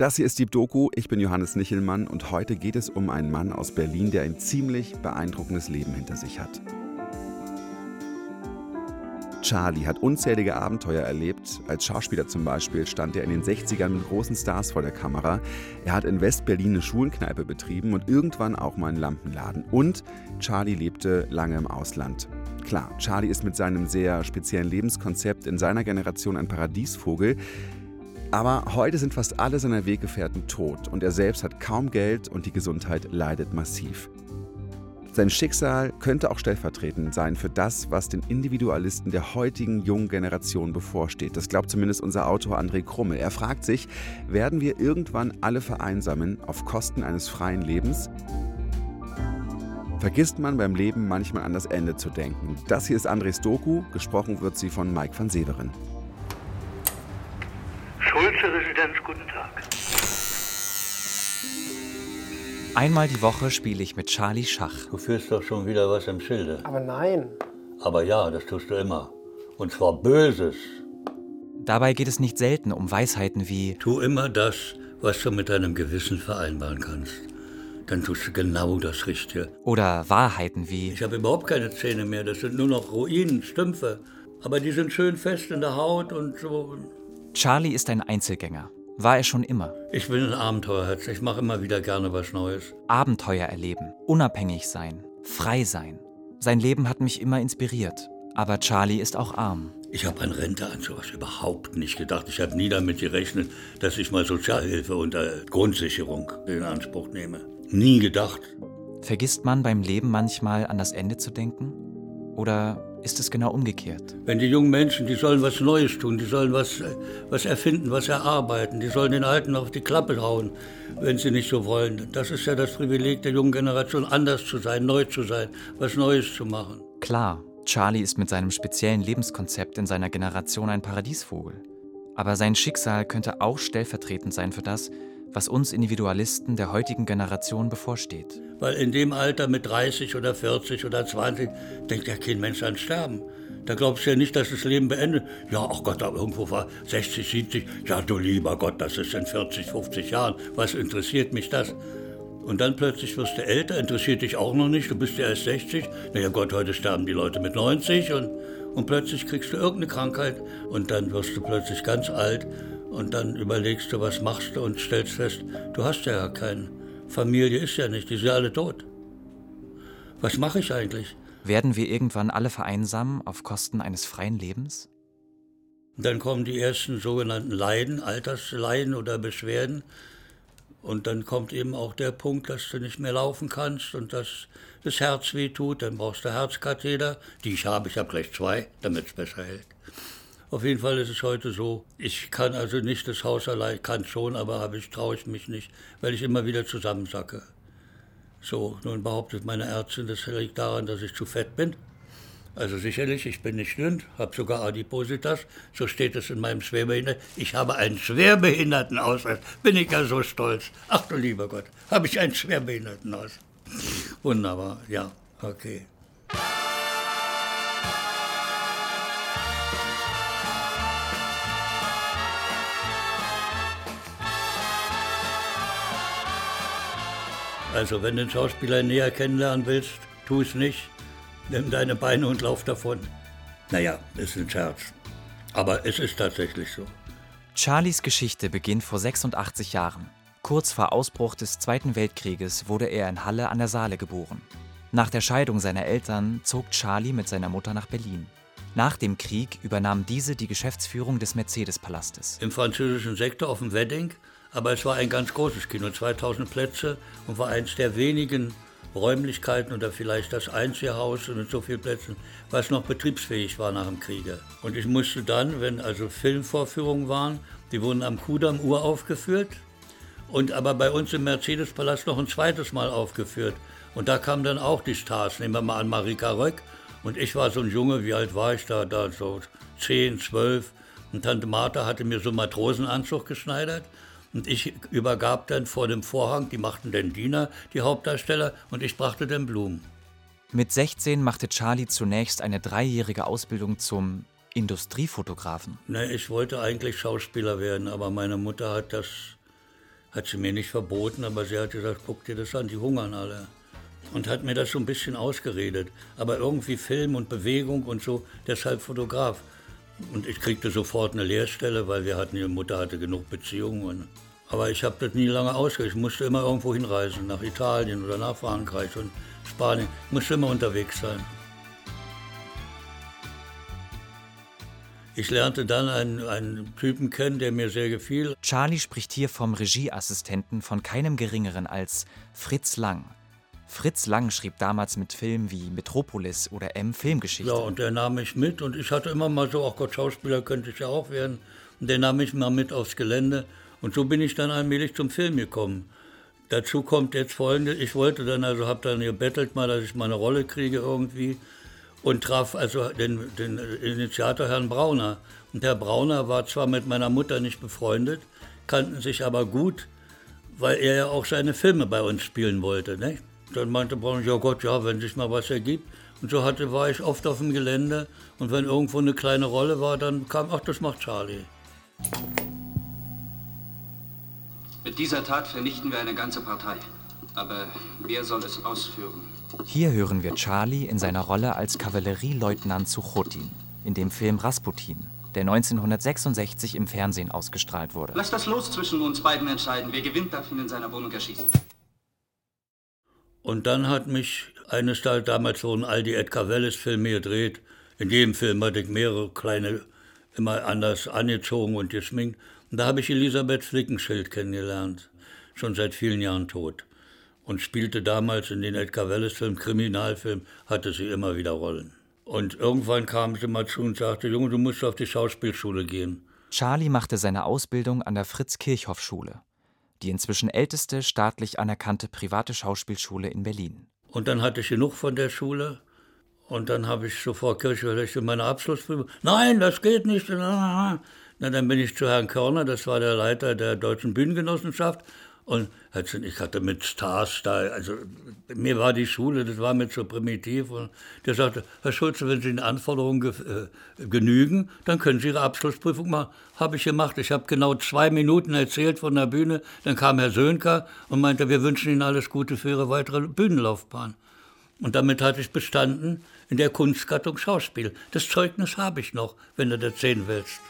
Das hier ist die Doku. Ich bin Johannes Nichelmann und heute geht es um einen Mann aus Berlin, der ein ziemlich beeindruckendes Leben hinter sich hat. Charlie hat unzählige Abenteuer erlebt. Als Schauspieler zum Beispiel stand er in den 60ern mit großen Stars vor der Kamera. Er hat in West-Berlin eine Schulenkneipe betrieben und irgendwann auch mal einen Lampenladen. Und Charlie lebte lange im Ausland. Klar, Charlie ist mit seinem sehr speziellen Lebenskonzept in seiner Generation ein Paradiesvogel. Aber heute sind fast alle seiner Weggefährten tot und er selbst hat kaum Geld und die Gesundheit leidet massiv. Sein Schicksal könnte auch stellvertretend sein für das, was den Individualisten der heutigen jungen Generation bevorsteht. Das glaubt zumindest unser Autor André Krummel. Er fragt sich, werden wir irgendwann alle vereinsamen auf Kosten eines freien Lebens? Vergisst man beim Leben manchmal an das Ende zu denken. Das hier ist Andres Doku, gesprochen wird sie von Mike van Severen. Schulze Residenz, guten Tag. Einmal die Woche spiele ich mit Charlie Schach. Du führst doch schon wieder was im Schilde. Aber nein. Aber ja, das tust du immer. Und zwar Böses. Dabei geht es nicht selten um Weisheiten wie Tu immer das, was du mit deinem Gewissen vereinbaren kannst. Dann tust du genau das Richtige. oder Wahrheiten wie Ich habe überhaupt keine Zähne mehr. Das sind nur noch Ruinen, Stümpfe. Aber die sind schön fest in der Haut und so. Charlie ist ein Einzelgänger. War er schon immer. Ich bin ein Abenteuerherz. Ich mache immer wieder gerne was Neues. Abenteuer erleben, unabhängig sein, frei sein. Sein Leben hat mich immer inspiriert. Aber Charlie ist auch arm. Ich habe an Rente an sowas überhaupt nicht gedacht. Ich habe nie damit gerechnet, dass ich mal Sozialhilfe unter Grundsicherung in Anspruch nehme. Nie gedacht. Vergisst man beim Leben manchmal an das Ende zu denken? Oder ist es genau umgekehrt? Wenn die jungen Menschen, die sollen was Neues tun, die sollen was, was erfinden, was erarbeiten, die sollen den Alten auf die Klappe hauen, wenn sie nicht so wollen. Das ist ja das Privileg der jungen Generation, anders zu sein, neu zu sein, was Neues zu machen. Klar, Charlie ist mit seinem speziellen Lebenskonzept in seiner Generation ein Paradiesvogel. Aber sein Schicksal könnte auch stellvertretend sein für das, was uns Individualisten der heutigen Generation bevorsteht. Weil in dem Alter mit 30 oder 40 oder 20 denkt ja kein Mensch an Sterben. Da glaubst du ja nicht, dass das Leben beendet. Ja, ach Gott, aber irgendwo war 60, 70. Ja, du lieber Gott, das ist in 40, 50 Jahren. Was interessiert mich das? Und dann plötzlich wirst du älter, interessiert dich auch noch nicht, du bist ja erst 60. Na ja Gott, heute sterben die Leute mit 90 und, und plötzlich kriegst du irgendeine Krankheit und dann wirst du plötzlich ganz alt und dann überlegst du, was machst du und stellst fest, du hast ja keinen. Familie ist ja nicht, die sind ja alle tot. Was mache ich eigentlich? Werden wir irgendwann alle vereinsamen auf Kosten eines freien Lebens? Dann kommen die ersten sogenannten Leiden, Altersleiden oder Beschwerden. Und dann kommt eben auch der Punkt, dass du nicht mehr laufen kannst und dass das Herz weh tut. Dann brauchst du Herzkatheter, die ich habe. Ich habe gleich zwei, damit es besser hält. Auf jeden Fall ist es heute so, ich kann also nicht das Haus allein, kann schon, aber habe ich, traue ich mich nicht, weil ich immer wieder zusammensacke. So, nun behauptet meine Ärztin, das liegt daran, dass ich zu fett bin. Also sicherlich, ich bin nicht dünn, habe sogar Adipositas, so steht es in meinem Schwerbehinderten. Ich habe einen Schwerbehindertenausweis, bin ich ja so stolz. Ach du lieber Gott, habe ich einen Schwerbehindertenausweis. Wunderbar, ja, okay. Also, wenn du einen Schauspieler näher kennenlernen willst, tu es nicht. Nimm deine Beine und lauf davon. Naja, ist ein Scherz. Aber es ist tatsächlich so. Charlies Geschichte beginnt vor 86 Jahren. Kurz vor Ausbruch des Zweiten Weltkrieges wurde er in Halle an der Saale geboren. Nach der Scheidung seiner Eltern zog Charlie mit seiner Mutter nach Berlin. Nach dem Krieg übernahm diese die Geschäftsführung des Mercedes-Palastes. Im französischen Sektor auf dem Wedding. Aber es war ein ganz großes Kino, 2000 Plätze und war eines der wenigen Räumlichkeiten oder vielleicht das einzige Haus mit so vielen Plätzen, was noch betriebsfähig war nach dem Kriege. Und ich musste dann, wenn also Filmvorführungen waren, die wurden am Kudamm uraufgeführt und aber bei uns im Mercedes-Palast noch ein zweites Mal aufgeführt. Und da kamen dann auch die Stars, nehmen wir mal an Marika Röck. Und ich war so ein Junge, wie alt war ich da? Da so 10, 12. Und Tante Martha hatte mir so einen Matrosenanzug geschneidert. Und ich übergab dann vor dem Vorhang, die machten den Diener, die Hauptdarsteller, und ich brachte den Blumen. Mit 16 machte Charlie zunächst eine dreijährige Ausbildung zum Industriefotografen. Ne, ich wollte eigentlich Schauspieler werden, aber meine Mutter hat das Hat sie mir nicht verboten, aber sie hat gesagt, guck dir das an, die hungern alle. Und hat mir das so ein bisschen ausgeredet. Aber irgendwie Film und Bewegung und so, deshalb Fotograf. Und ich kriegte sofort eine Lehrstelle, weil wir hatten, ihre Mutter hatte genug Beziehungen. Aber ich habe das nie lange ausgehalten. Ich musste immer irgendwo hinreisen, nach Italien oder nach Frankreich und Spanien. Ich musste immer unterwegs sein. Ich lernte dann einen, einen Typen kennen, der mir sehr gefiel. Charlie spricht hier vom Regieassistenten von keinem geringeren als Fritz Lang. Fritz Lang schrieb damals mit Filmen wie Metropolis oder M Filmgeschichte. Ja, und der nahm mich mit und ich hatte immer mal so, ach Gott, Schauspieler könnte ich ja auch werden. Und der nahm mich mal mit aufs Gelände und so bin ich dann allmählich zum Film gekommen. Dazu kommt jetzt folgendes, ich wollte dann, also habe dann gebettelt mal, dass ich mal eine Rolle kriege irgendwie und traf also den, den Initiator Herrn Brauner. Und Herr Brauner war zwar mit meiner Mutter nicht befreundet, kannten sich aber gut, weil er ja auch seine Filme bei uns spielen wollte. Nicht? Dann meinte Braun, ja Gott, ja, wenn sich mal was ergibt. Und so hatte, war ich oft auf dem Gelände und wenn irgendwo eine kleine Rolle war, dann kam, ach, das macht Charlie. Mit dieser Tat vernichten wir eine ganze Partei. Aber wer soll es ausführen? Hier hören wir Charlie in seiner Rolle als Kavallerieleutnant Suchotin in dem Film Rasputin, der 1966 im Fernsehen ausgestrahlt wurde. Lass das los zwischen uns beiden entscheiden. Wer gewinnt, darf ihn in seiner Wohnung erschießen. Und dann hat mich eines Tages, damals wurden all die Edgar Wallace-Filme gedreht. In jedem Film hatte ich mehrere kleine, immer anders angezogen und geschminkt. Und da habe ich Elisabeth Flickenschild kennengelernt, schon seit vielen Jahren tot. Und spielte damals in den Edgar Wallace-Filmen, Kriminalfilmen, hatte sie immer wieder Rollen. Und irgendwann kam sie mal zu und sagte, Junge, du musst auf die Schauspielschule gehen. Charlie machte seine Ausbildung an der Fritz-Kirchhoff-Schule die inzwischen älteste staatlich anerkannte private Schauspielschule in Berlin. Und dann hatte ich genug von der Schule. Und dann habe ich sofort Kirchhoff in meine Abschlussprüfung. Nein, das geht nicht. Na, dann bin ich zu Herrn Körner, das war der Leiter der Deutschen Bühnengenossenschaft. Und ich hatte mit Stars da, also mir war die Schule, das war mir zu primitiv. Und der sagte, Herr Schulze, wenn Sie den Anforderungen ge äh, genügen, dann können Sie Ihre Abschlussprüfung machen. Habe ich gemacht. Ich habe genau zwei Minuten erzählt von der Bühne. Dann kam Herr Sönker und meinte, wir wünschen Ihnen alles Gute für Ihre weitere Bühnenlaufbahn. Und damit hatte ich bestanden in der Kunstgattung Schauspiel. Das Zeugnis habe ich noch, wenn du das sehen willst.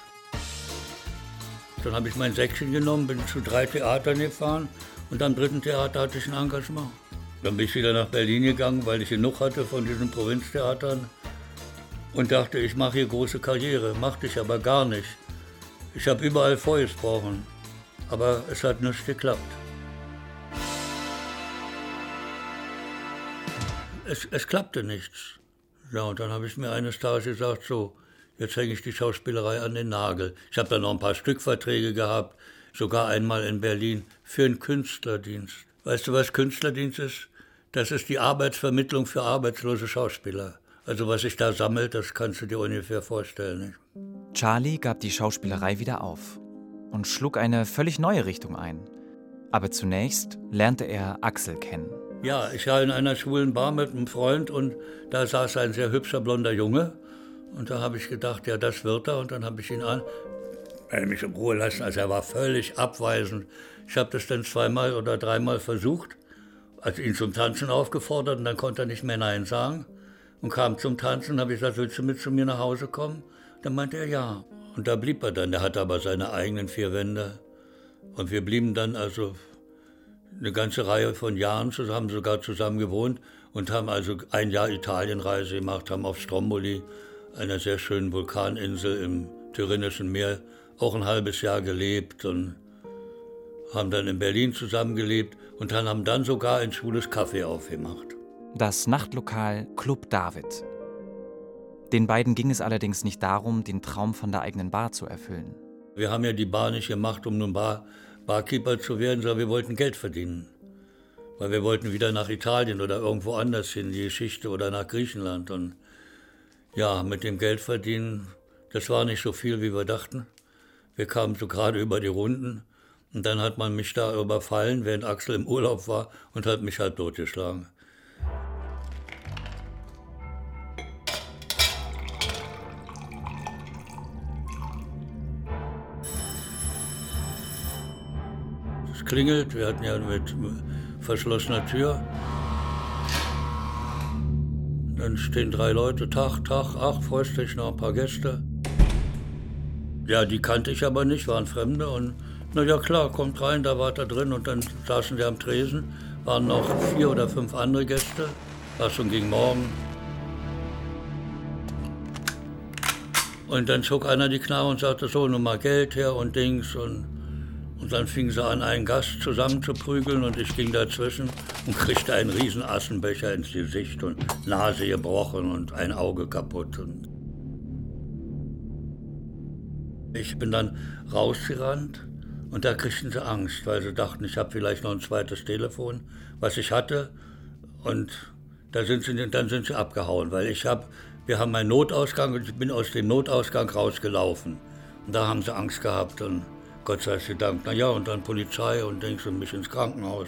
Dann habe ich mein Säckchen genommen, bin zu drei Theatern gefahren und am dritten Theater hatte ich ein Engagement. Dann bin ich wieder nach Berlin gegangen, weil ich genug hatte von diesen Provinztheatern und dachte, ich mache hier große Karriere. Machte ich aber gar nicht. Ich habe überall vorgesprochen, aber es hat nicht geklappt. Es, es klappte nichts. Ja, und dann habe ich mir eines Tages gesagt, so, jetzt hänge ich die Schauspielerei an den Nagel. Ich habe dann noch ein paar Stückverträge gehabt, sogar einmal in Berlin für einen Künstlerdienst. Weißt du, was Künstlerdienst ist? Das ist die Arbeitsvermittlung für arbeitslose Schauspieler. Also was sich da sammelt, das kannst du dir ungefähr vorstellen. Nicht? Charlie gab die Schauspielerei wieder auf und schlug eine völlig neue Richtung ein. Aber zunächst lernte er Axel kennen. Ja, ich war in einer schwulen Bar mit einem Freund und da saß ein sehr hübscher blonder Junge und da habe ich gedacht, ja, das wird er. Und dann habe ich ihn an, er mich in Ruhe lassen. Also er war völlig abweisend. Ich habe das dann zweimal oder dreimal versucht, also ihn zum Tanzen aufgefordert und dann konnte er nicht mehr Nein sagen. Und kam zum Tanzen, habe ich gesagt, willst du mit zu mir nach Hause kommen? Dann meinte er ja. Und da blieb er dann. Er hatte aber seine eigenen vier Wände. Und wir blieben dann also eine ganze Reihe von Jahren zusammen, sogar zusammen gewohnt und haben also ein Jahr Italienreise gemacht, haben auf Stromboli einer sehr schönen Vulkaninsel im Tyrrhenischen Meer auch ein halbes Jahr gelebt und haben dann in Berlin zusammengelebt und dann haben dann sogar ein schwules Café aufgemacht. Das Nachtlokal Club David. Den beiden ging es allerdings nicht darum, den Traum von der eigenen Bar zu erfüllen. Wir haben ja die Bar nicht gemacht, um nun Bar, Barkeeper zu werden, sondern wir wollten Geld verdienen. Weil wir wollten wieder nach Italien oder irgendwo anders hin, die Geschichte oder nach Griechenland. Und ja, mit dem Geld verdienen, das war nicht so viel, wie wir dachten. Wir kamen so gerade über die Runden und dann hat man mich da überfallen, während Axel im Urlaub war und hat mich halb totgeschlagen. Es klingelt, wir hatten ja mit verschlossener Tür. Dann stehen drei Leute, Tag, Tag, ach, freust dich noch ein paar Gäste. Ja, die kannte ich aber nicht, waren Fremde und na ja klar, kommt rein, da war er drin und dann saßen wir am Tresen, waren noch vier oder fünf andere Gäste, war schon gegen Morgen. Und dann zog einer die Knarre und sagte so, nun mal Geld her und Dings und, und dann fingen sie an, einen Gast zusammenzuprügeln und ich ging dazwischen und kriegte einen riesen Assenbecher ins Gesicht und Nase gebrochen und ein Auge kaputt. Und ich bin dann rausgerannt und da kriegten sie Angst, weil sie dachten, ich habe vielleicht noch ein zweites Telefon, was ich hatte. Und da sind sie, dann sind sie abgehauen, weil ich habe, wir haben einen Notausgang und ich bin aus dem Notausgang rausgelaufen. Und da haben sie Angst gehabt und Gott sei Dank, naja, und dann Polizei und denkst du mich ins Krankenhaus.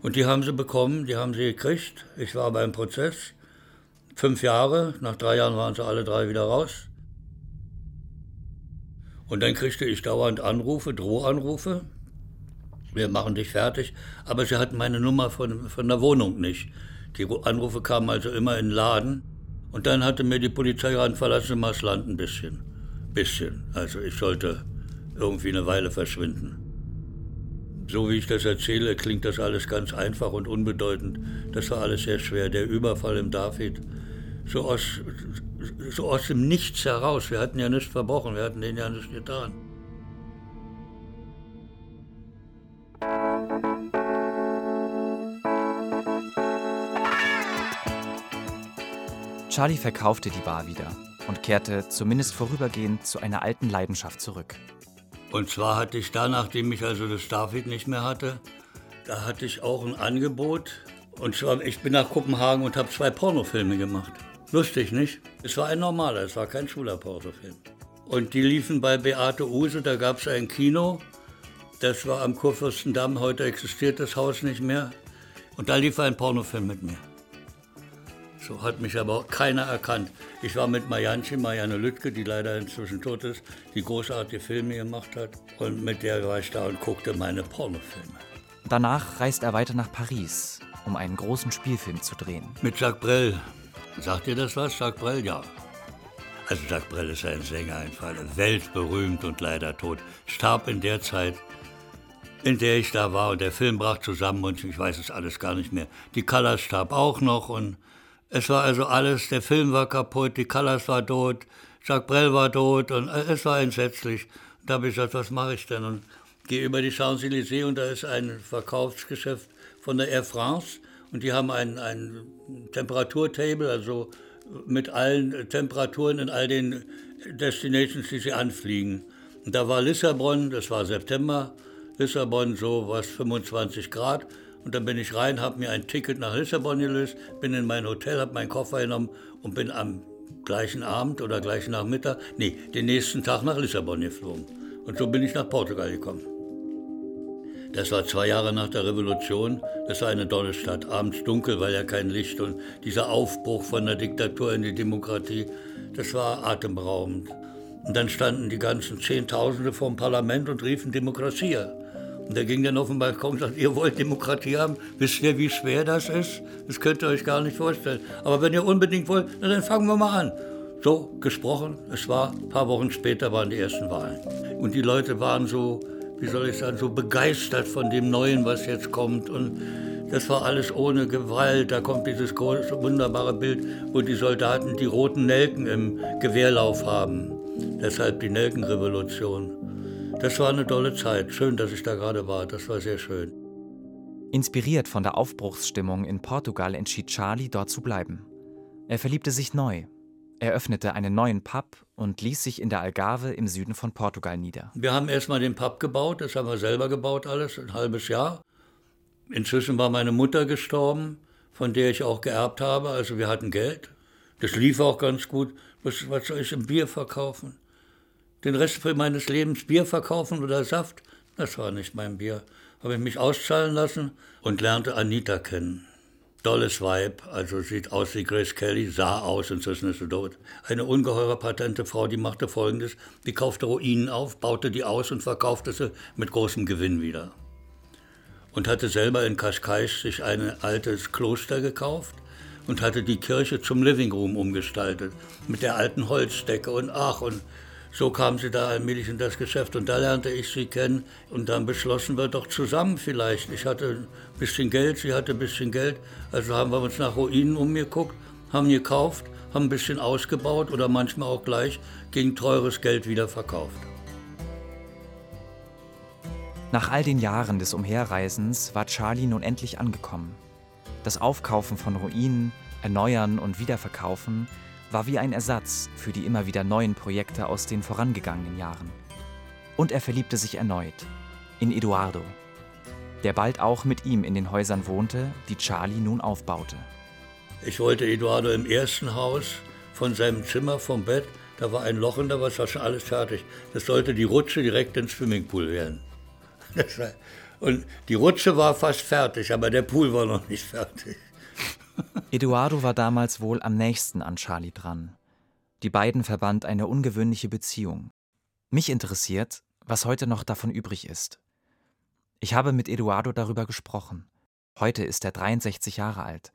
Und, die haben sie bekommen, die haben sie gekriegt. Ich war beim Prozess, fünf Jahre, nach drei Jahren waren sie alle drei wieder raus. Und dann kriegte ich dauernd Anrufe, Drohanrufe. Wir machen dich fertig. Aber sie hatten meine Nummer von, von der Wohnung nicht. Die Anrufe kamen also immer in den Laden. Und dann hatte mir die Polizei ran, verlassen Sie mal das Land ein bisschen. Bisschen. Also ich sollte irgendwie eine Weile verschwinden. So wie ich das erzähle, klingt das alles ganz einfach und unbedeutend. Das war alles sehr schwer. Der Überfall im David, so aus, so aus dem Nichts heraus. Wir hatten ja nichts verbrochen, wir hatten denen ja nichts getan. Charlie verkaufte die Bar wieder und kehrte zumindest vorübergehend zu einer alten Leidenschaft zurück. Und zwar hatte ich da, nachdem ich also das David nicht mehr hatte, da hatte ich auch ein Angebot. Und zwar, ich bin nach Kopenhagen und habe zwei Pornofilme gemacht. Lustig, nicht? Es war ein normaler, es war kein Schulaportofilm. Und die liefen bei Beate Use, da gab es ein Kino. Das war am Kurfürstendamm, heute existiert das Haus nicht mehr. Und da lief ein Pornofilm mit mir. So hat mich aber keiner erkannt. Ich war mit Marianchen, Marianne Lüttke, die leider inzwischen tot ist, die großartige Filme gemacht hat. Und mit der war ich da und guckte meine Pornofilme. Danach reist er weiter nach Paris, um einen großen Spielfilm zu drehen. Mit Jacques Brel, Sagt ihr das was, Jacques Brel? Ja. Also Jacques Brel ist ein Sänger, ein Fall, weltberühmt und leider tot. Starb in der Zeit, in der ich da war und der Film brach zusammen und ich weiß es alles gar nicht mehr. Die Callas starb auch noch und es war also alles, der Film war kaputt, die Callas war tot, Jacques Brel war tot und es war entsetzlich. Da habe ich gesagt, was mache ich denn? Und gehe über die Champs-Élysées und da ist ein Verkaufsgeschäft von der Air France und die haben ein, ein Temperaturtable, also mit allen Temperaturen in all den Destinations, die sie anfliegen. Und da war Lissabon, das war September, Lissabon so was 25 Grad. Und dann bin ich rein, habe mir ein Ticket nach Lissabon gelöst, bin in mein Hotel, habe meinen Koffer genommen und bin am gleichen Abend oder gleichen Nachmittag, nee, den nächsten Tag nach Lissabon geflogen. Und so bin ich nach Portugal gekommen. Das war zwei Jahre nach der Revolution. Das war eine tolle Stadt. Abends dunkel, weil ja kein Licht. Und dieser Aufbruch von der Diktatur in die Demokratie, das war atemberaubend. Und dann standen die ganzen Zehntausende vor dem Parlament und riefen Demokratie. Und da ging dann auf den Balkon und sagte, ihr wollt Demokratie haben? Wisst ihr, wie schwer das ist? Das könnt ihr euch gar nicht vorstellen. Aber wenn ihr unbedingt wollt, dann fangen wir mal an. So gesprochen, es war, ein paar Wochen später waren die ersten Wahlen. Und die Leute waren so wie soll ich sagen, so begeistert von dem Neuen, was jetzt kommt. Und das war alles ohne Gewalt. Da kommt dieses große, wunderbare Bild, wo die Soldaten die roten Nelken im Gewehrlauf haben. Deshalb die Nelkenrevolution. Das war eine tolle Zeit. Schön, dass ich da gerade war. Das war sehr schön. Inspiriert von der Aufbruchsstimmung in Portugal entschied Charlie, dort zu bleiben. Er verliebte sich neu er öffnete einen neuen Pub und ließ sich in der Algarve im Süden von Portugal nieder. Wir haben erstmal den Pub gebaut, das haben wir selber gebaut alles, ein halbes Jahr. Inzwischen war meine Mutter gestorben, von der ich auch geerbt habe, also wir hatten Geld. Das lief auch ganz gut. Was, was soll ich im Bier verkaufen? Den Rest meines Lebens Bier verkaufen oder Saft? Das war nicht mein Bier. Habe ich mich auszahlen lassen und lernte Anita kennen. tolles Weib, also sieht aus wie Grace Kelly, sah aus, inzwischen ist sie tot. Eine ungeheure patente Frau, die machte folgendes, die kaufte Ruinen auf, baute die aus und verkaufte sie mit großem Gewinn wieder. Und hatte selber in Cascais sich ein altes Kloster gekauft und hatte die Kirche zum Living Room umgestaltet, mit der alten Holzdecke und ach, und so kam sie da allmählich in das Geschäft und da lernte ich sie kennen und dann beschlossen wir doch zusammen vielleicht. Ich hatte ein bisschen Geld, sie hatte ein bisschen Geld, also haben wir uns nach Ruinen umgeguckt, haben gekauft, haben ein bisschen ausgebaut oder manchmal auch gleich gegen teures Geld wieder verkauft. Nach all den Jahren des Umherreisens war Charlie nun endlich angekommen. Das Aufkaufen von Ruinen, Erneuern und Wiederverkaufen war wie ein Ersatz für die immer wieder neuen Projekte aus den vorangegangenen Jahren. Und er verliebte sich erneut in Eduardo, der bald auch mit ihm in den Häusern wohnte, die Charlie nun aufbaute. Ich wollte Eduardo im ersten Haus von seinem Zimmer, vom Bett, da war ein Loch in der Wasser, war schon alles fertig. Das sollte die Rutsche direkt ins Swimmingpool werden. Und die Rutsche war fast fertig, aber der Pool war noch nicht fertig. Eduardo war damals wohl am nächsten an Charlie dran. Die beiden verband eine ungewöhnliche Beziehung. Mich interessiert, was heute noch davon übrig ist. Ich habe mit Eduardo darüber gesprochen. Heute ist er 63 Jahre alt.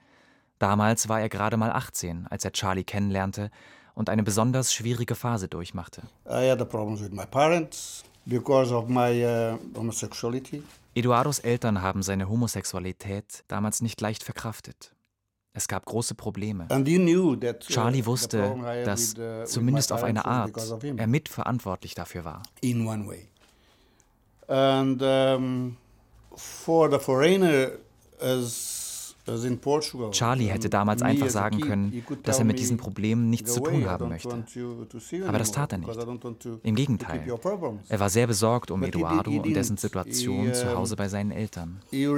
Damals war er gerade mal 18, als er Charlie kennenlernte und eine besonders schwierige Phase durchmachte. I had problems with my parents because of my uh, homosexuality. Eduardos Eltern haben seine Homosexualität damals nicht leicht verkraftet. Es gab große Probleme. Uh, Charlie wusste, dass uh, zumindest auf eine Art er mitverantwortlich dafür war. In one way. And um, for the foreigner as Charlie hätte damals einfach sagen können, dass er mit diesen Problemen nichts zu tun haben möchte. Aber das tat er nicht. Im Gegenteil. Er war sehr besorgt um Eduardo und dessen Situation zu Hause bei seinen Eltern. Uh,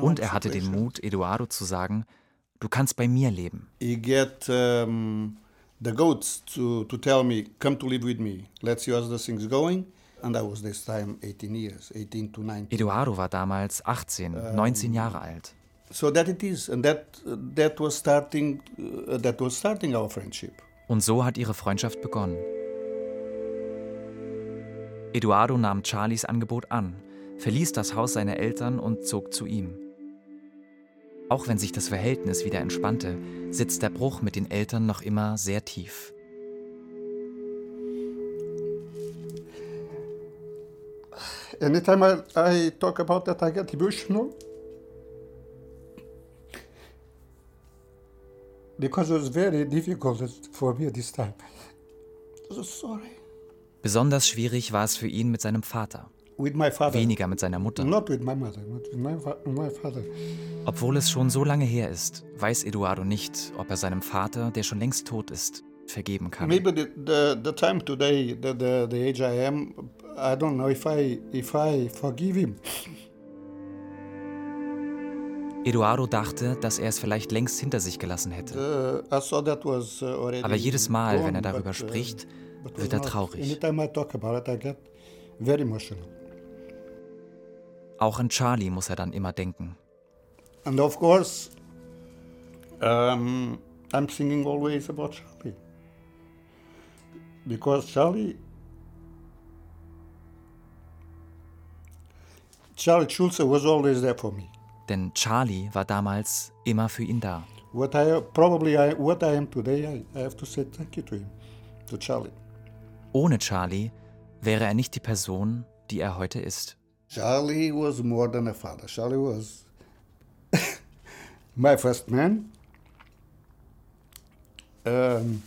Und er hatte den Mut, Eduardo zu sagen, du kannst bei mir leben. He get um, the goats to, to tell me, come to live with me. Let's see how the things going. And I was this time 18 years, 18 to 19. Eduardo war damals 18, 19 Jahre alt. So that it is, and that that was starting, uh, that was starting our friendship. Und so hat ihre Freundschaft begonnen. Eduardo nahm Charlies Angebot an, verließ das Haus seiner Eltern und zog zu ihm. Auch wenn sich das Verhältnis wieder entspannte, sitzt der Bruch mit den Eltern noch immer sehr tief. Anytime I, I talk about that, I get emotional. Because it was very difficult for me this time. So sorry. Besonders schwierig war es für ihn mit seinem Vater. Weniger mit seiner Mutter. Obwohl es schon so lange her ist, weiß Eduardo nicht, ob er seinem Vater, der schon längst tot ist, vergeben kann. Maybe the, the, the time today, the, the, the age I am, I don't know if I, if I forgive him. Eduardo dachte, dass er es vielleicht längst hinter sich gelassen hätte. Uh, Aber jedes Mal, wenn er darüber uh, spricht, wird er traurig. Auch an Charlie muss er dann immer denken. And of course, um, I'm thinking always about Charlie. Because Charlie, Charlie Schulze was always there for me. Denn Charlie war damals immer für ihn da. What I probably I, what I am today, I, I have to say thank you to him, to Charlie. Ohne Charlie wäre er nicht die Person, die er heute ist. Charlie was more than a father. Charlie was my first man, um,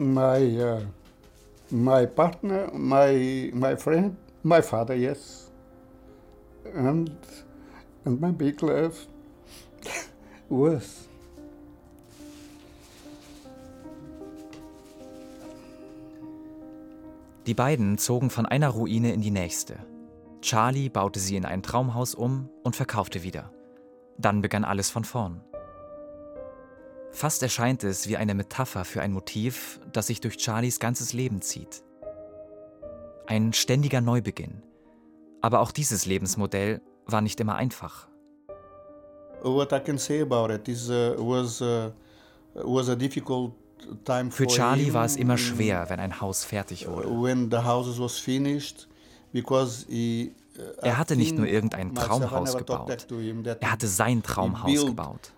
my uh, my partner, my my friend, my father, yes, and and my big love was Die beiden zogen von einer Ruine in die nächste. Charlie baute sie in ein Traumhaus um und verkaufte wieder. Dann begann alles von vorn. Fast erscheint es wie eine Metapher für ein Motiv, das sich durch Charlies ganzes Leben zieht. Ein ständiger Neubeginn. Aber auch dieses Lebensmodell war nicht immer einfach. What I can say about it is uh, was uh, was a difficult Für Charlie war es immer schwer, wenn ein Haus fertig wurde. uh, Er hatte nicht nur irgendein Traumhaus gebaut. Er hatte sein Traumhaus gebaut.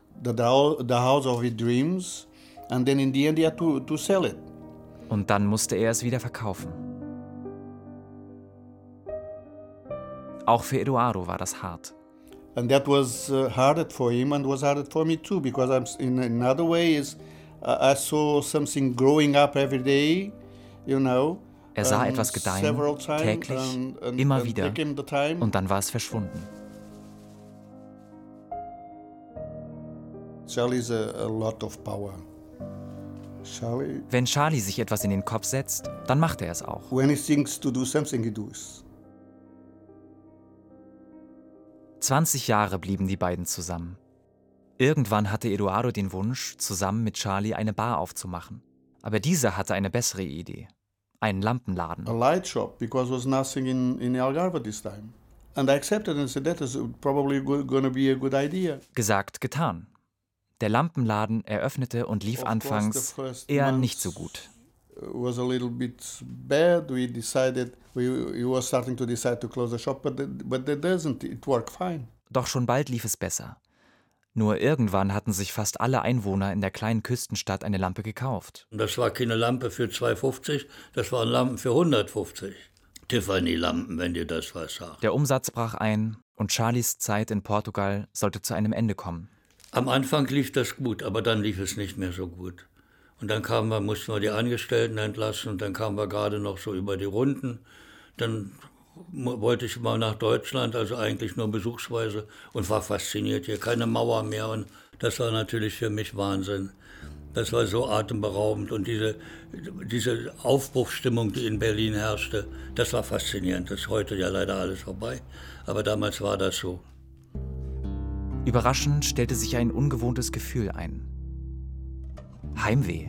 Und dann musste er es wieder verkaufen. Auch für Eduardo war das hart. and that was uh, harder for him and was harder for me too because I'm in another way is I saw something growing up every day, you know. Er sah etwas gedeihen, täglich, immer wieder. Und dann war es verschwunden. Wenn Charlie sich etwas in den Kopf setzt, dann macht er es auch. when he thinks to do something, he does. 20 Jahre blieben die beiden zusammen. Irgendwann hatte Eduardo den Wunsch, zusammen mit Charlie eine Bar aufzumachen. Aber dieser hatte eine bessere Idee. Einen Lampenladen. A light shop because was nothing in, in Algarve this time. And I accepted and said that is probably to be a good idea. Gesagt, getan. Der Lampenladen eröffnete und lief course, anfangs eher nicht so gut. was a little bit bad. We decided we, we were starting to decide to close the shop, but but that doesn't. It worked fine. Doch schon bald lief es besser. Nur irgendwann hatten sich fast alle Einwohner in der kleinen Küstenstadt eine Lampe gekauft. Und das war keine Lampe für 2,50, das waren Lampen für 150. Tiffany-Lampen, wenn dir das was sagt. Der Umsatz brach ein und Charlies Zeit in Portugal sollte zu einem Ende kommen. Am Anfang lief das gut, aber dann lief es nicht mehr so gut. Und dann kamen wir, mussten wir die Angestellten entlassen und dann kamen wir gerade noch so über die Runden. Dann wollte ich mal nach Deutschland, also eigentlich nur besuchsweise und war fasziniert hier. Keine Mauer mehr und das war natürlich für mich Wahnsinn. Das war so atemberaubend und diese, diese Aufbruchsstimmung, die in Berlin herrschte, das war faszinierend. Das ist heute ja leider alles vorbei, aber damals war das so. Überraschend stellte sich ein ungewohntes Gefühl ein. Heimweh.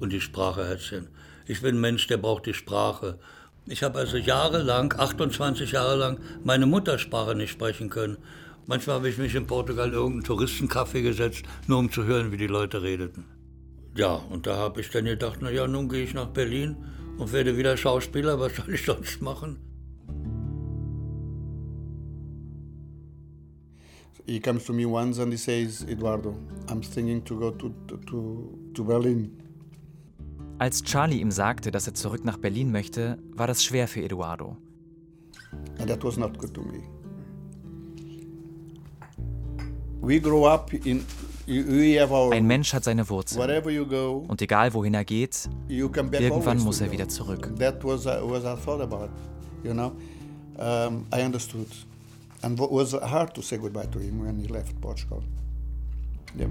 und die Sprache, Herzchen. Ich bin ein Mensch, der braucht die Sprache. Ich habe also jahrelang, 28 Jahre lang, meine Muttersprache nicht sprechen können. Manchmal habe ich mich in Portugal in irgendeinen Touristencafé gesetzt, nur um zu hören, wie die Leute redeten. Ja, und da habe ich dann gedacht, na ja, nun gehe ich nach Berlin und werde wieder Schauspieler, was soll ich sonst machen? He comes to me once and he says, Eduardo, I'm thinking to go to, to, to Berlin. Als Charlie ihm sagte, dass er zurück nach Berlin möchte, war das schwer für Eduardo. That was not good to me. We grow up in, Ein Mensch hat seine Wurzeln. wherever you go, Und egal wohin er geht, irgendwann muss er wieder zurück. That was uh, was I thought about, you know. I understood, and it was hard to say goodbye to him when he left Portugal. Yeah.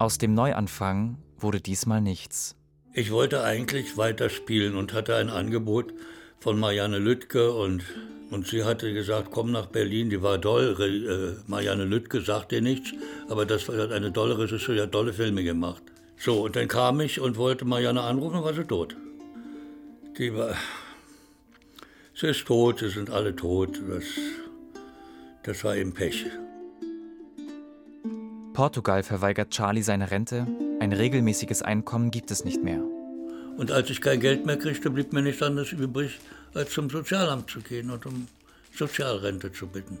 Aus dem Neuanfang wurde diesmal nichts. Ich wollte eigentlich weiterspielen und hatte ein Angebot von Marianne Lüttke und, und sie hatte gesagt, komm nach Berlin, die war doll. Äh, Marianne Lüttke sagt dir nichts, aber das war eine tolle Regisseurin, die hat tolle Filme gemacht. So, und dann kam ich und wollte Marianne anrufen, war sie tot. Die war, sie ist tot, sie sind alle tot. Das, das war eben Pech. Portugal verweigert Charlie seine Rente, ein regelmäßiges Einkommen gibt es nicht mehr. Und als ich kein Geld mehr kriegte, blieb mir nichts anderes übrig, als zum Sozialamt zu gehen und um Sozialrente zu bitten.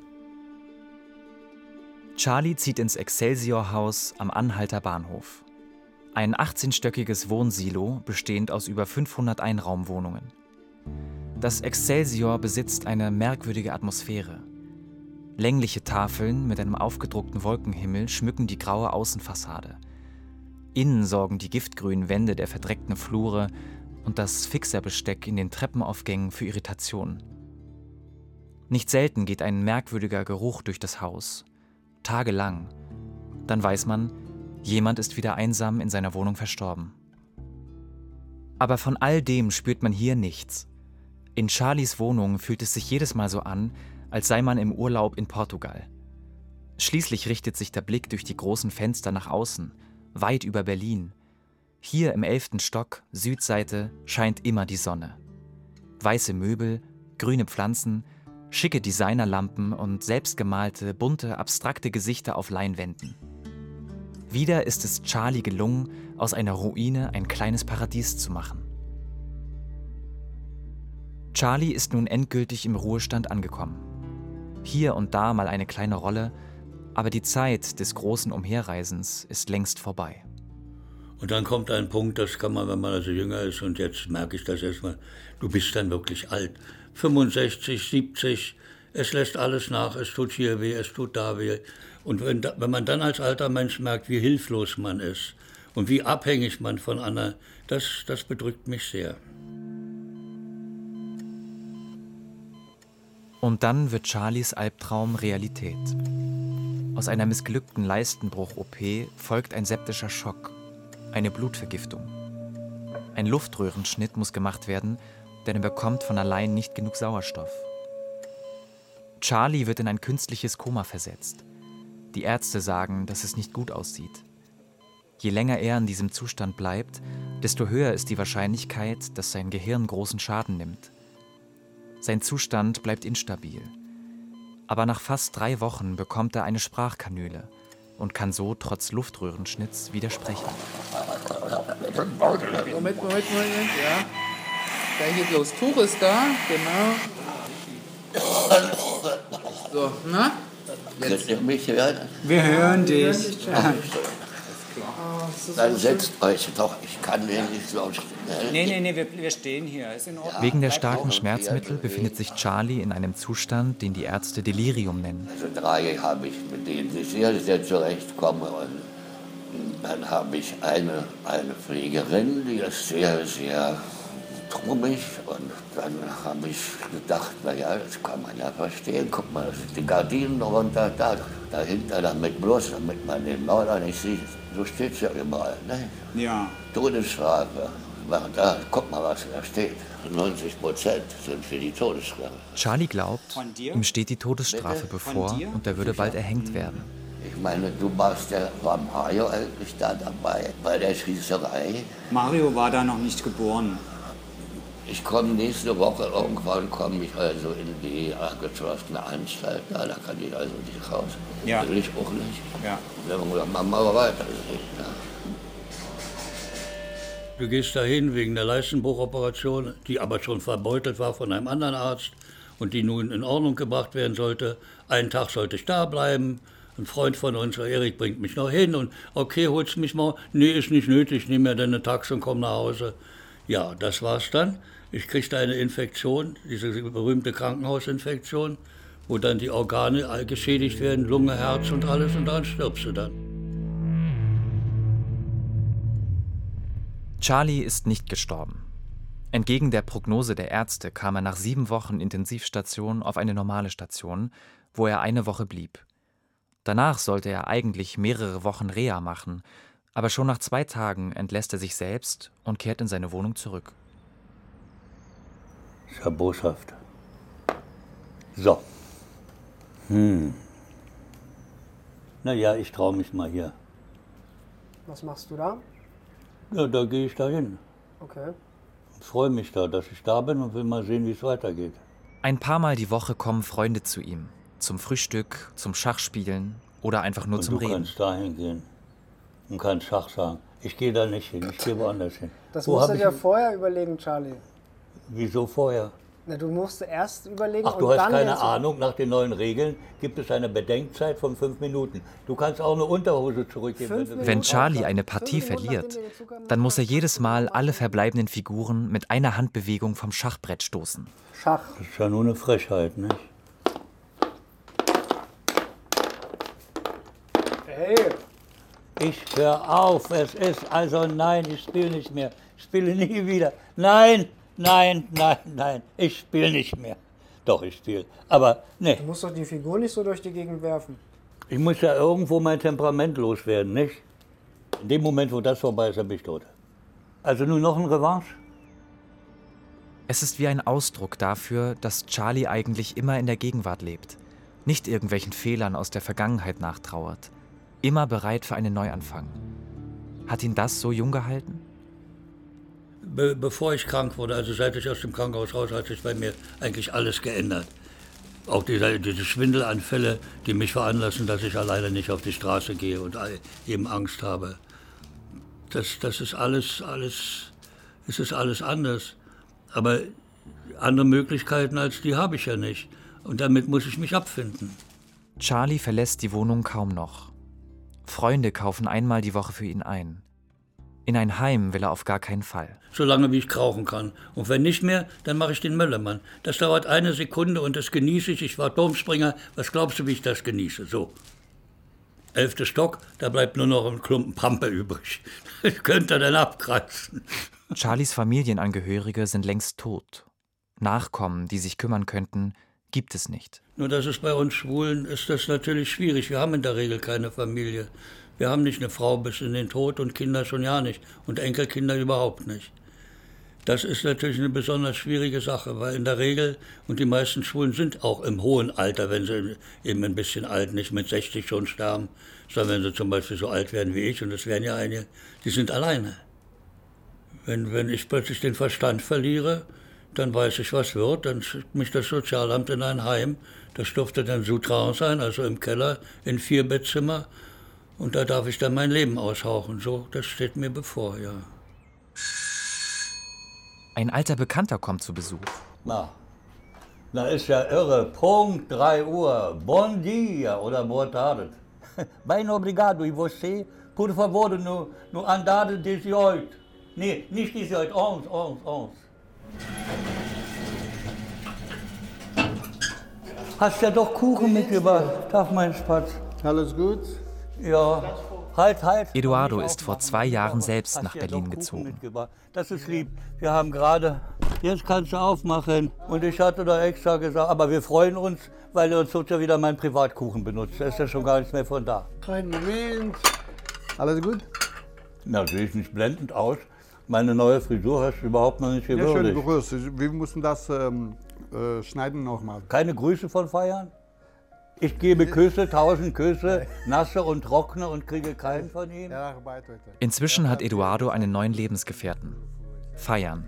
Charlie zieht ins Excelsior-Haus am Anhalter Bahnhof. Ein 18-stöckiges Wohnsilo bestehend aus über 500 Einraumwohnungen. Das Excelsior besitzt eine merkwürdige Atmosphäre. Längliche Tafeln mit einem aufgedruckten Wolkenhimmel schmücken die graue Außenfassade. Innen sorgen die giftgrünen Wände der verdreckten Flure und das Fixerbesteck in den Treppenaufgängen für Irritationen. Nicht selten geht ein merkwürdiger Geruch durch das Haus. Tagelang. Dann weiß man, jemand ist wieder einsam in seiner Wohnung verstorben. Aber von all dem spürt man hier nichts. In Charlies Wohnung fühlt es sich jedes Mal so an, als sei man im Urlaub in Portugal. Schließlich richtet sich der Blick durch die großen Fenster nach außen, weit über Berlin. Hier im elften Stock, Südseite, scheint immer die Sonne. Weiße Möbel, grüne Pflanzen, schicke Designerlampen und selbstgemalte, bunte, abstrakte Gesichter auf Leinwänden. Wieder ist es Charlie gelungen, aus einer Ruine ein kleines Paradies zu machen. Charlie ist nun endgültig im Ruhestand angekommen. Hier und da mal eine kleine Rolle, aber die Zeit des großen Umherreisens ist längst vorbei. Und dann kommt ein Punkt, das kann man, wenn man also jünger ist, und jetzt merke ich das erstmal, du bist dann wirklich alt. 65, 70, es lässt alles nach, es tut hier weh, es tut da weh. Und wenn, wenn man dann als alter Mensch merkt, wie hilflos man ist und wie abhängig man von anderen, das, das bedrückt mich sehr. Und dann wird Charlies Albtraum Realität. Aus einer missglückten Leistenbruch-OP folgt ein septischer Schock, eine Blutvergiftung. Ein Luftröhrenschnitt muss gemacht werden, denn er bekommt von allein nicht genug Sauerstoff. Charlie wird in ein künstliches Koma versetzt. Die Ärzte sagen, dass es nicht gut aussieht. Je länger er in diesem Zustand bleibt, desto höher ist die Wahrscheinlichkeit, dass sein Gehirn großen Schaden nimmt. Sein Zustand bleibt instabil. Aber nach fast drei Wochen bekommt er eine Sprachkanüle und kann so trotz Luftröhrenschnitts widersprechen. Moment, Moment, Moment, ja. Da geht los. Tuch ist da, genau. So, na? Könnt ihr mich hören? Wir hören dich. Dann setzt euch doch, ich kann mir nicht so schnell. Nee, nee, nee, wir, wir stehen hier. Ist in Ordnung. Wegen der starken Schmerzmittel befindet sich Charlie in einem Zustand, den die Ärzte Delirium nennen. Also drei habe ich, mit denen ich sehr, sehr zurechtkomme. Und dann habe ich eine, eine Pflegerin, die ist sehr, sehr trummig. Und dann habe ich gedacht, naja, das kann man ja verstehen. Guck mal, das sind die Gardinen runter, da, dahinter, damit bloß, damit man den Mörder nicht sieht. So steht es ja überall. Ne? Ja. Todesstrafe. Da, guck mal, was da steht. 90 Prozent sind für die Todesstrafe. Charlie glaubt, ihm steht die Todesstrafe Bitte? bevor und er würde bald erhängt werden. Ich meine, du warst ja, war Mario eigentlich da dabei bei der Schießerei. Mario war da noch nicht geboren. Ich komme nächste Woche, irgendwann komme ich also in die geschlossene Anstalt. Da, da kann ich also nicht raus. Ja. Will ich auch nicht. Ja. Dann machen wir weitersehen. Ja. Du gehst dahin wegen der Leistenbruchoperation, die aber schon verbeutelt war von einem anderen Arzt und die nun in Ordnung gebracht werden sollte. Einen Tag sollte ich da bleiben. Ein Freund von uns, Erik, bringt mich noch hin und okay, holst mich mal. Nee, ist nicht nötig, nimm mir deine Taxe und komm nach Hause. Ja, das war's dann. Ich kriegte eine Infektion, diese berühmte Krankenhausinfektion, wo dann die Organe geschädigt werden, Lunge, Herz und alles und dann stirbst du dann. Charlie ist nicht gestorben. Entgegen der Prognose der Ärzte kam er nach sieben Wochen Intensivstation auf eine normale Station, wo er eine Woche blieb. Danach sollte er eigentlich mehrere Wochen Reha machen, aber schon nach zwei Tagen entlässt er sich selbst und kehrt in seine Wohnung zurück. Ist ja boshaft. So. Hm. Naja, ich traue mich mal hier. Was machst du da? Ja, da gehe ich dahin. Okay. Ich freue mich da, dass ich da bin und will mal sehen, wie es weitergeht. Ein paar Mal die Woche kommen Freunde zu ihm. Zum Frühstück, zum Schachspielen oder einfach nur und zum du Reden. kannst dahin gehen und kannst Schach sagen. Ich gehe da nicht hin, ich gehe woanders hin. Das Wo musst du ich- dir vorher überlegen, Charlie. Wieso vorher? Na, du musst erst überlegen Ach, und du hast dann keine hinzu- Ahnung, nach den neuen Regeln gibt es eine Bedenkzeit von fünf Minuten. Du kannst auch eine Unterhose zurückgeben. Minuten? Wenn Charlie eine Partie verliert, dann muss er jedes Mal alle verbleibenden Figuren mit einer Handbewegung vom Schachbrett stoßen. Schach. Das ist ja nur eine Frechheit, nicht? Hey, Ich höre auf, es ist also nein, ich spiele nicht mehr. Ich spiele nie wieder. Nein, nein, nein, nein, ich spiele nicht mehr. Doch, ich spiele. Aber nee, du musst doch die Figur nicht so durch die Gegend werfen. ich muss ja irgendwo mein Temperament loswerden, nicht? In dem Moment, wo das vorbei ist, dann bin ich tot. Also nur noch ein Revanche? Es ist wie ein Ausdruck dafür, dass Charlie eigentlich immer in der Gegenwart lebt, nicht irgendwelchen Fehlern aus der Vergangenheit nachtrauert, immer bereit für einen Neuanfang. Hat ihn das so jung gehalten? Be bevor ich krank wurde, also seit ich aus dem Krankenhaus raus, hat sich bei mir eigentlich alles geändert. Auch diese, diese Schwindelanfälle, die mich veranlassen, dass ich alleine nicht auf die Straße gehe und eben Angst habe. Das, das ist alles, alles, es ist alles anders. Aber andere Möglichkeiten als die habe ich ja nicht. Und damit muss ich mich abfinden. Charlie verlässt die Wohnung kaum noch. Freunde kaufen einmal die Woche für ihn ein. In ein Heim will er auf gar keinen Fall. Solange wie ich krauchen kann. Und wenn nicht mehr, dann mache ich den Möllermann. Das dauert eine Sekunde und das genieße ich. Ich war Turmspringer. Was glaubst du, wie ich das genieße? So. Elfter Stock, da bleibt nur noch ein Klumpen Pampe übrig. Das könnt ihr dann abkratzen. Charlies Familienangehörige sind längst tot. Nachkommen, die sich kümmern könnten, gibt es nicht. Nur dass es bei uns Schwulen ist das natürlich schwierig. Wir haben in der Regel keine Familie. Wir haben nicht eine Frau bis in den Tod und Kinder schon ja nicht und Enkelkinder überhaupt nicht. Das ist natürlich eine besonders schwierige Sache, weil in der Regel, und die meisten Schwulen sind auch im hohen Alter, wenn sie eben ein bisschen alt, nicht mit 60 schon sterben, sondern wenn sie zum Beispiel so alt werden wie ich, und das wären ja einige, die sind alleine. Wenn, wenn ich plötzlich den Verstand verliere, dann weiß ich, was wird, dann schickt mich das Sozialamt in ein Heim, das durfte dann Souterrain sein, also im Keller, in vier Bettzimmer, und da darf ich dann mein Leben aushauchen. So, das steht mir bevor, ja. Ein alter Bekannter kommt zu Besuch. Na, na ist ja irre. Punkt 3 Uhr. Bon dia oder boa tarde. Bem obrigado. E você, por favor, no, no andar 18. Nee, nicht 18, 11, 11, 11. Hast ja doch Kuchen mitgebracht. Tag, mein Spatz. Alles gut? Ja. Halt, halt. Eduardo ist vor zwei Jahren selbst nach Berlin gezogen. Das ist lieb. Wir haben gerade. Jetzt kannst du aufmachen. Und ich hatte da extra gesagt, aber wir freuen uns, weil uns wird ja wieder mein Privatkuchen benutzt. Da ist ja schon gar nichts mehr von da. Kein Moment. Alles gut? Na, sehe ich nicht blendend aus. Meine neue Frisur hast du überhaupt noch nicht gewürdigt. Ja, schön begrüßt. Wir müssen das ähm, äh, schneiden nochmal. Keine Grüße von Feiern? Ich gebe Küsse, tausend Küsse, nasse und trockene und kriege keinen von ihm. Inzwischen hat Eduardo einen neuen Lebensgefährten. Feiern.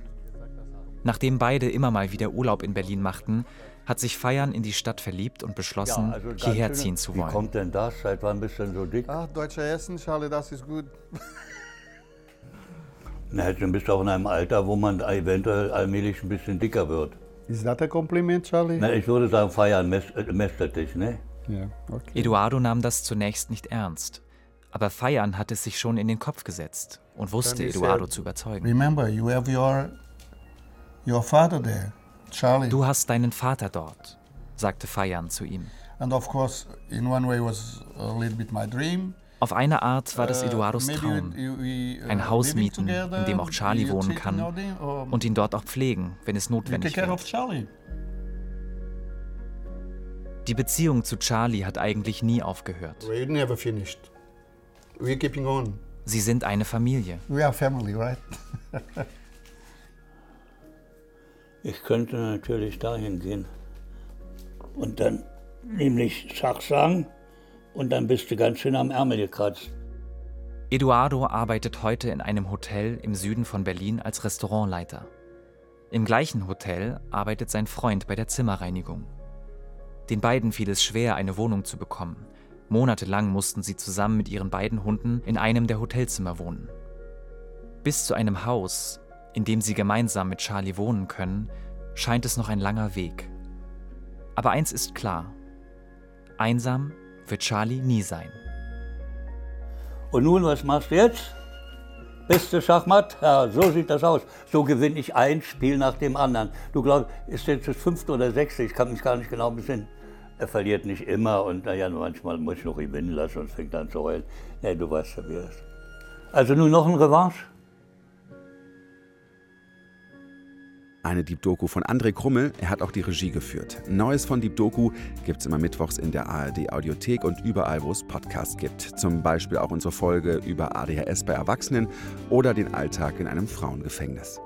Nachdem beide immer mal wieder Urlaub in Berlin machten, hat sich Feiern in die Stadt verliebt und beschlossen, Ja, also hierher schön. ziehen zu Wie wollen. kommt denn das? Seit wann bist du denn so dick? Ach, deutsche Essen, Charlie, das ist gut. Na, du bist auch in einem Alter, wo man eventuell allmählich ein bisschen dicker wird. Ist das ein Kompliment, Charlie? Na, ich würde sagen, Feiern mäst- äh, mästet dich, ne? Ja, okay. Eduardo nahm das zunächst nicht ernst. Aber Feiern hat es sich schon in den Kopf gesetzt und wusste Eduardo zu überzeugen. Remember, you have your, your father there, Charlie. Du hast deinen Vater dort, sagte Feiern zu ihm. And of course, in one way was a little bit my dream. Auf eine Art war das Uh, Eduardos Traum. we, uh, Ein Haus mieten, in dem auch Charlie wohnen kann und ihn dort auch pflegen, wenn es notwendig wird. Die Beziehung zu Charlie hat eigentlich nie aufgehört. We never finished. We're keeping on. Sie sind eine Familie. We are family, right? Ich könnte natürlich dahin gehen und dann nämlich Schach sagen und dann bist du ganz schön am Ärmel gekratzt. Eduardo arbeitet heute in einem Hotel im Süden von Berlin als Restaurantleiter. Im gleichen Hotel arbeitet sein Freund bei der Zimmerreinigung. Den beiden fiel es schwer, eine Wohnung zu bekommen. Monatelang mussten sie zusammen mit ihren beiden Hunden in einem der Hotelzimmer wohnen. Bis zu einem Haus, in dem sie gemeinsam mit Charlie wohnen können, scheint es noch ein langer Weg. Aber eins ist klar. Einsam wird Charlie nie sein. Und nun, was machst du jetzt? Beste Schachmatt? Ja, so sieht das aus. So gewinne ich ein Spiel nach dem anderen. Du glaubst, ist jetzt das fünfte oder sechste? Ich kann mich gar nicht genau besinnen. Er verliert nicht immer und naja, manchmal muss ich noch gewinnen lassen und fängt an zu heulen. Nee, du weißt ja, wie es ist. Also nun noch ein Revanche? Eine Deep Doku von André Krummel, er hat auch die Regie geführt. Neues von Deep Doku gibt's immer mittwochs in der ARD Audiothek und überall, wo es Podcasts gibt. Zum Beispiel auch unsere Folge über ADHS bei Erwachsenen oder den Alltag in einem Frauengefängnis.